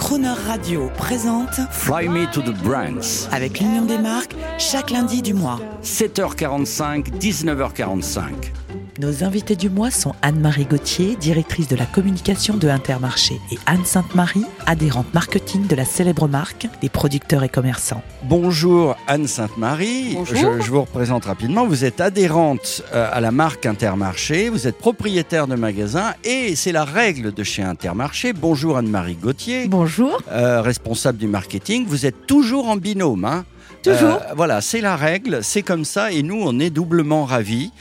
Croner Radio présente Fly Me to the Brands. avec l'Union des marques chaque lundi du mois. 7h45, 19h45. Nos invités du mois sont Anne-Marie Gauthier, directrice de la communication de Intermarché, et Anne Sainte-Marie, adhérente marketing de la célèbre marque des producteurs et commerçants. Bonjour Anne Sainte-Marie. Bonjour. Je, je vous représente rapidement. Vous êtes adhérente euh, à la marque Intermarché, vous êtes propriétaire de magasin et c'est la règle de chez Intermarché. Bonjour Anne-Marie Gauthier, Bonjour. euh, responsable du marketing. Vous êtes toujours en binôme. Hein Toujours. Euh, voilà, c'est la règle, c'est comme ça et nous, on est doublement ravis.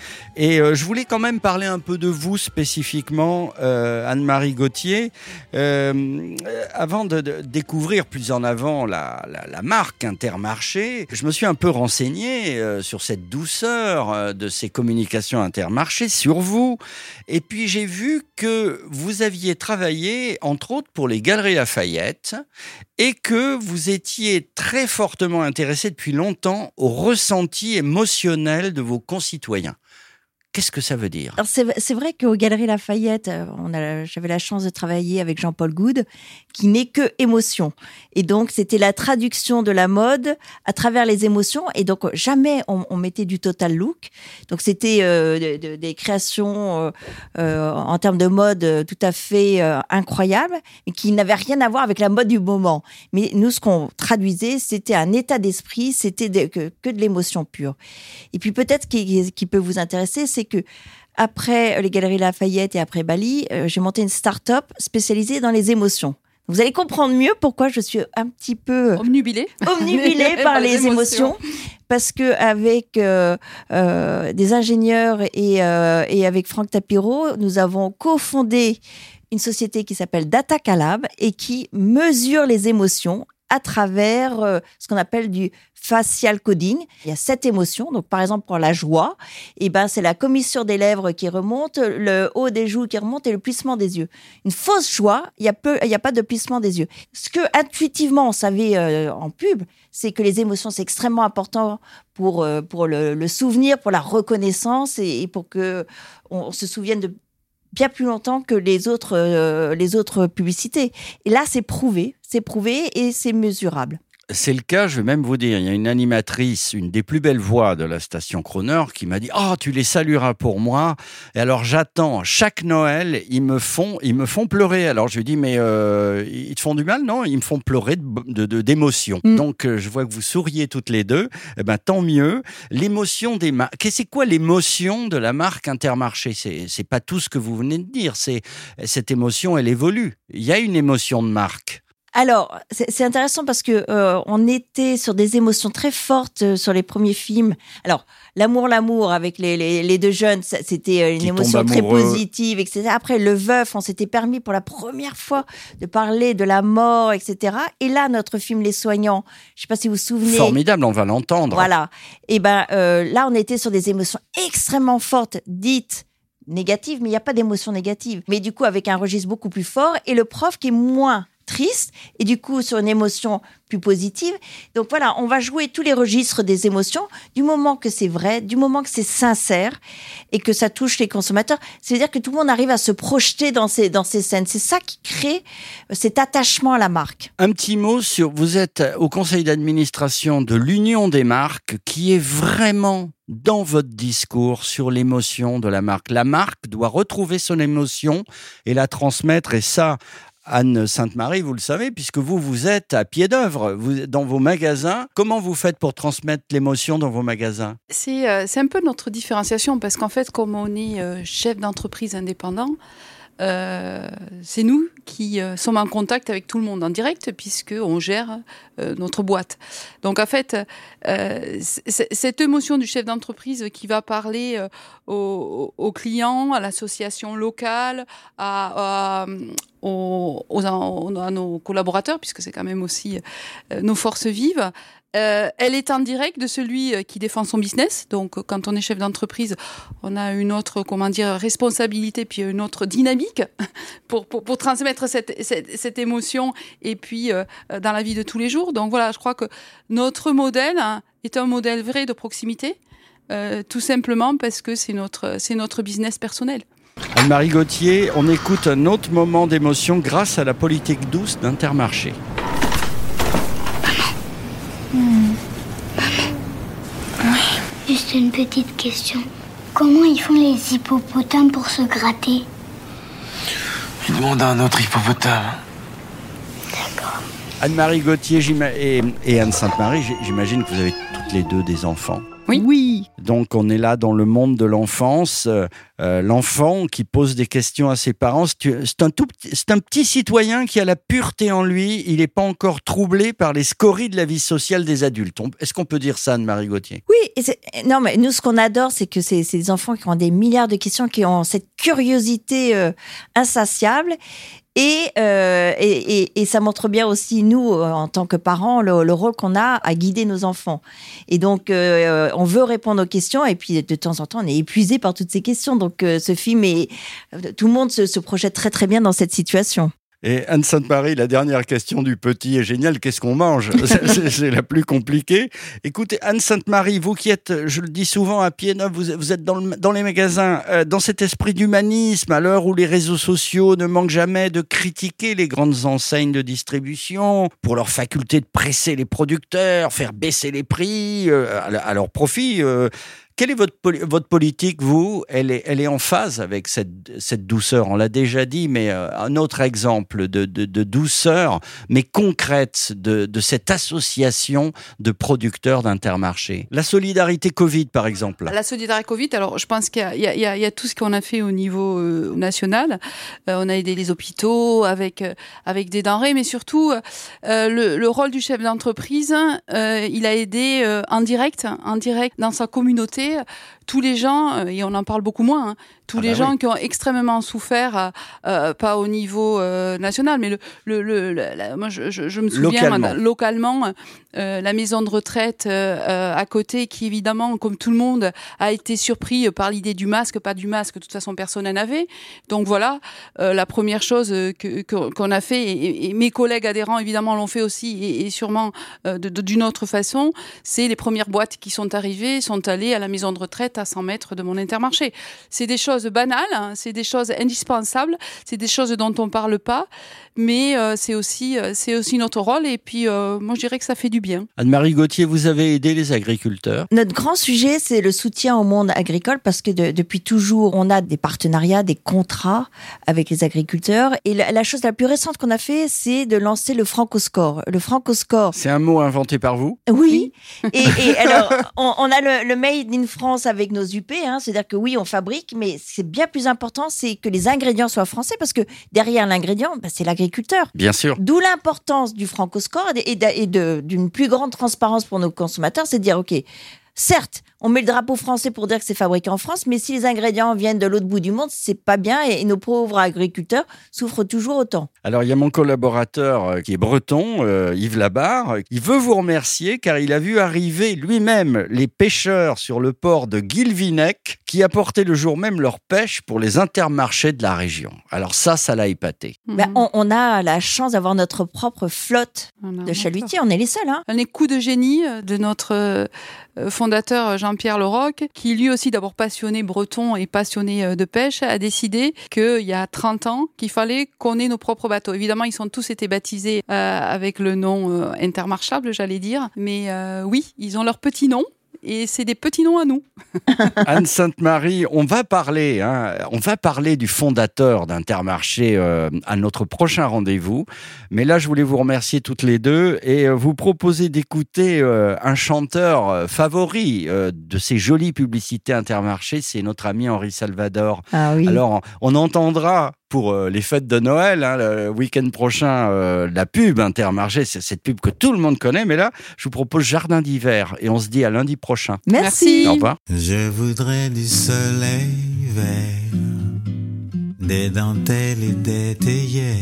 Et euh, je voulais quand même parler un peu de vous spécifiquement, euh, Anne-Marie Gauthier. Euh, euh, avant de, de découvrir plus en avant la, la, la marque Intermarché, je me suis un peu renseigné euh, sur cette douceur euh, de ces communications Intermarché, sur vous. Et puis j'ai vu que vous aviez travaillé, entre autres, pour les Galeries Lafayette et que vous étiez très fortement intéressé depuis longtemps au ressenti émotionnel de vos concitoyens. Qu'est-ce que ça veut dire? C'est vrai qu'aux Galeries Lafayette, euh, j'avais la chance de travailler avec Jean-Paul Goud, qui n'est que émotion. Et donc c'était la traduction de la mode à travers les émotions. Et donc jamais on, mettait du total look. Donc c'était euh, de- de- des créations euh, euh, en termes de mode euh, tout à fait euh, incroyables, mais qui n'avaient rien à voir avec la mode du moment. Mais nous, ce qu'on traduisait, c'était un état d'esprit, c'était que de l'émotion pure. Et puis peut-être qui, qui peut vous intéresser, c'est que après les Galeries Lafayette et après Bali, euh, j'ai monté une start-up spécialisée dans les émotions. Vous allez comprendre mieux pourquoi je suis un petit peu Omnubilé. omnubilée par les émotions. Parce que avec euh, euh, des ingénieurs et, euh, et avec Franck Tapiro, nous avons cofondé une société qui s'appelle Data Calab et qui mesure les émotions à travers euh, ce qu'on appelle du facial coding. Il y a sept émotions. Donc, par exemple, pour la joie, et ben, c'est la commissure des lèvres qui remonte, le haut des joues qui remonte et le plissement des yeux. Une fausse joie, il y a a pas de plissement des yeux. Ce que intuitivement on savait euh, en pub, c'est que les émotions c'est extrêmement important pour euh, pour le, souvenir, pour la reconnaissance et, pour que on, on se souvienne de bien plus longtemps que les autres euh, les autres publicités. Et là, c'est prouvé, c'est prouvé et c'est mesurable. C'est le cas, je vais même vous dire, il y a une animatrice, une des plus belles voix de la station Croner, qui m'a dit "Oh, tu les salueras pour moi." Et alors j'attends chaque Noël, ils me font ils me font pleurer. Alors je lui dis "Mais euh, ils te font du mal Non, ils me font pleurer de de- de- d'émotion." Mm. Donc euh, je vois que vous souriez toutes les deux. Eh ben tant mieux. L'émotion des marques. C'est quoi l'émotion de la marque Intermarché? C'est c'est pas tout ce que vous venez de dire, c'est cette émotion elle évolue. Il y a une émotion de marque. Alors, c'est intéressant parce que euh, on était sur des émotions très fortes euh, sur les premiers films. Alors, l'amour, l'amour avec les, les, les deux jeunes, c'était euh, une Qui émotion très positive, etc. Après, le veuf, on s'était permis pour la première fois de parler de la mort, etc. Et là, notre film Les Soignants, je sais pas si vous vous souvenez. Formidable, on va l'entendre. Voilà. Et ben euh, là, on était sur des émotions extrêmement fortes, dites négatives, mais il n'y a pas d'émotion négative. Mais du coup, avec un registre beaucoup plus fort et le prof qui est moins et du coup sur une émotion plus positive. Donc voilà, on va jouer tous les registres des émotions du moment que c'est vrai, du moment que c'est sincère et que ça touche les consommateurs. C'est-à-dire que tout le monde arrive à se projeter dans ces, dans ces scènes. C'est ça qui crée cet attachement à la marque. Un petit mot sur, vous êtes au conseil d'administration de l'Union des marques qui est vraiment dans votre discours sur l'émotion de la marque. La marque doit retrouver son émotion et la transmettre et ça, Anne Sainte-Marie, vous le savez, puisque vous, vous êtes à pied d'œuvre, dans vos magasins. Comment vous faites pour transmettre l'émotion dans vos magasins? C'est euh, c'est un peu notre différenciation parce qu'en fait, comme on est euh, chef d'entreprise indépendant, euh, c'est nous qui euh, sommes en contact avec tout le monde en direct puisque on gère euh, notre boîte. Donc en fait, euh, cette émotion du chef d'entreprise qui va parler euh, aux, clients, à l'association locale, à, nos collaborateurs, puisque c'est quand même aussi nos forces vives, euh, elle est en direct de celui euh, qui défend son business. Donc, euh, quand on est chef d'entreprise, on a une autre, comment dire, responsabilité, puis une autre dynamique pour, transmettre cette, émotion et puis dans la vie de tous les jours. Donc voilà, je crois que notre modèle hein, est un modèle vrai de proximité, tout simplement parce que c'est notre business personnel. Anne-Marie Gauthier, on écoute un autre moment d'émotion grâce à la politique douce d'Intermarché. Juste une petite question. Comment ils font les hippopotames pour se gratter? Je demande à un autre hippopotame. D'accord. Anne-Marie Gauthier et, et Anne Sainte-Marie, j'imagine que vous avez toutes les deux des enfants. Oui. Oui. Donc on est là dans le monde de l'enfance. Euh, euh, L'enfant qui pose des questions à ses parents, c'est un, tout, c'est un petit citoyen qui a la pureté en lui. Il n'est pas encore troublé par les scories de la vie sociale des adultes. On- Est-ce qu'on peut dire ça, Anne-Marie Gauthier? Oui, et c'est- non, mais nous, ce qu'on adore, c'est que c'est c'est des enfants qui ont des milliards de questions, qui ont cette curiosité euh, insatiable. Et, euh, et, et- et ça montre bien aussi, nous, euh, en tant que parents, le, le rôle qu'on a à guider nos enfants. Et donc, euh, on veut répondre aux questions, et puis de temps en temps, on est épuisé par toutes ces questions. Donc, euh, ce film, est, tout le monde se, se projette très, très bien dans cette situation. Et Anne Sainte-Marie, la dernière question du petit est géniale. Qu'est-ce qu'on mange C'est- la plus compliquée. Écoutez, Anne Sainte-Marie, vous qui êtes, je le dis souvent, à pied neuf, vous, êtes dans, le- dans les magasins, euh, dans cet esprit d'humanisme, à l'heure où les réseaux sociaux ne manquent jamais de critiquer les grandes enseignes de distribution pour leur faculté de presser les producteurs, faire baisser les prix euh, à, à leur profit. euh, quelle est votre, poli- votre politique, vous? Elle est, en phase avec cette, douceur. On l'a déjà dit, mais euh, un autre exemple de, douceur, mais concrète, de, cette association de producteurs d'intermarché. La solidarité Covid, par exemple. La solidarité Covid, alors je pense qu'il y a, tout ce qu'on a fait au niveau euh, national. Euh, on a aidé les hôpitaux avec des denrées, mais surtout le, le rôle du chef d'entreprise, il a aidé en direct, en direct dans sa communauté, dia tous les gens euh, et on en parle beaucoup moins. hein, tous Ah les bah gens oui. qui ont extrêmement souffert, euh, pas au niveau euh, national, mais le, le, le- la- moi je, je, je me souviens Localement. localement, euh, la maison de retraite euh, euh, à côté, qui évidemment, comme tout le monde, a été surpris par l'idée du masque, pas du masque, de toute façon personne n'en avait. Donc voilà, euh, la première chose que- qu'on a fait, et, et mes collègues adhérents évidemment l'ont fait aussi, et, et sûrement euh, d'une autre façon, c'est les premières boîtes qui sont arrivées, sont allées à la maison de retraite à 100 mètres de mon intermarché. C'est des choses banales, hein, c'est des choses indispensables, c'est des choses dont on parle pas, mais euh, c'est aussi, euh, c'est aussi notre rôle, et puis euh, moi je dirais que ça fait du bien. Anne-Marie Gauthier, vous avez aidé les agriculteurs. Notre grand sujet, c'est le soutien au monde agricole parce que de- depuis toujours, on a des partenariats, des contrats avec les agriculteurs. Et la, la chose la plus récente qu'on a fait, c'est de lancer le Francoscore. Le Francoscore, C'est un mot inventé par vous? Oui. Et, et alors, on, on a le, le Made in France avec nos UP, hein, c'est-à-dire que oui, on fabrique, mais c'est bien plus important, c'est que les ingrédients soient français parce que derrière l'ingrédient, bah, c'est l'agriculteur. Bien sûr. D'où l'importance du Francoscore et d'une plus grande transparence pour nos consommateurs, c'est de dire, OK, certes, on met le drapeau français pour dire que c'est fabriqué en France, mais si les ingrédients viennent de l'autre bout du monde, c'est pas bien et, nos pauvres agriculteurs souffrent toujours autant. Alors, il y a mon collaborateur euh, qui est breton, euh, Yves Labarre. Il veut vous remercier car il a vu arriver lui-même les pêcheurs sur le port de Guilvinec qui apportaient le jour même leur pêche pour les intermarchés de la région. Alors ça, ça l'a épaté. Ben, Mhm. on, on a la chance d'avoir notre propre flotte de chalutiers, on est les seuls. Hein. Un coup de génie euh, de notre euh, fondateur Jean-Pierre Leroc, qui lui aussi d'abord passionné breton et passionné euh, de pêche, a décidé qu'il y a 30 ans qu'il fallait qu'on ait nos propres bateaux. Évidemment, ils sont tous été baptisés euh, avec le nom euh, intermarchable, j'allais dire, mais euh, oui, ils ont leur petit nom. Et c'est des petits noms à nous. Anne Sainte-Marie, on va parler, hein, on va parler du fondateur d'Intermarché euh, à notre prochain rendez-vous. Mais là, je voulais vous remercier toutes les deux et euh, vous proposer d'écouter euh, un chanteur favori euh, de ces jolies publicités Intermarché, c'est notre ami Henri Salvador. Ah oui. Alors, on entendra pour euh, les fêtes de Noël, hein, le week-end prochain, euh, la pub Intermarché, c'est cette pub que tout le monde connaît. Mais là, je vous propose Jardin d'hiver et on se dit à lundi prochain. Merci. Au revoir. Je voudrais du soleil vert, des dentelles et des théières,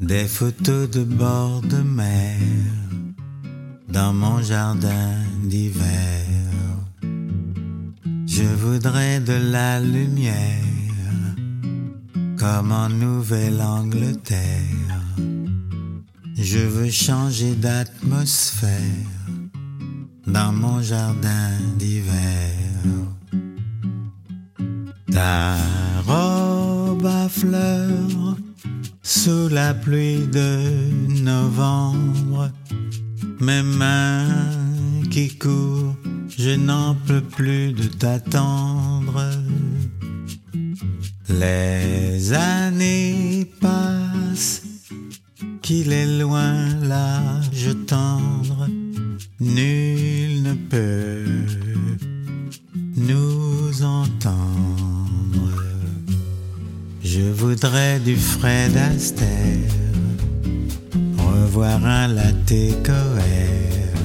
des photos de bord de mer dans mon jardin d'hiver. Je voudrais de la lumière comme en Nouvelle-Angleterre. Je veux changer d'atmosphère dans mon jardin d'hiver. Ta robe à fleurs sous la pluie de novembre, mes mains qui courent, je n'en peux plus de t'attendre. Les années passent, qu'il est loin l'âge tendre, nul ne peut nous entendre. Je voudrais du Fred Astaire, revoir un latte coère.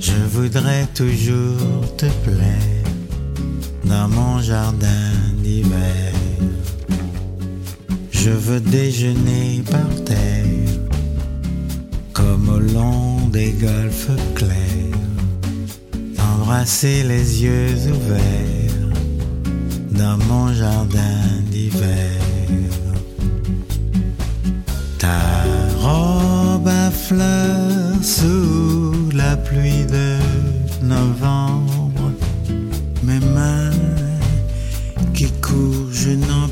Je voudrais toujours te plaire dans mon jardin Je veux déjeuner par terre, comme au long des golfes clairs, embrasser les yeux ouverts dans mon jardin d'hiver. Ta robe à fleurs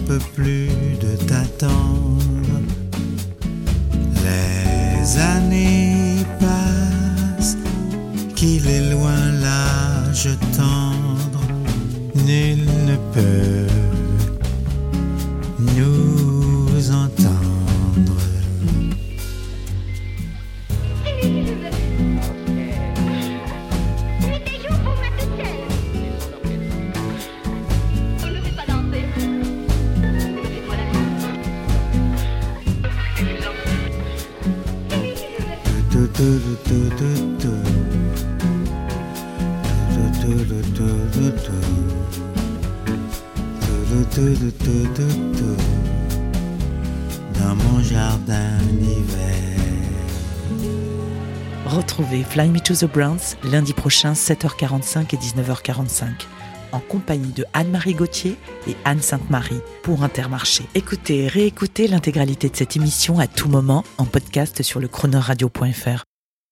peux plus de t'attendre. Dans mon jardin d'hiver. Retrouvez Fly Me to the Browns lundi prochain 7h45 et 19h45 en compagnie de Anne-Marie Gauthier et Anne Sainte-Marie pour Intermarché. Écoutez et réécoutez l'intégralité de cette émission à tout moment en podcast sur le chronoradio.fr.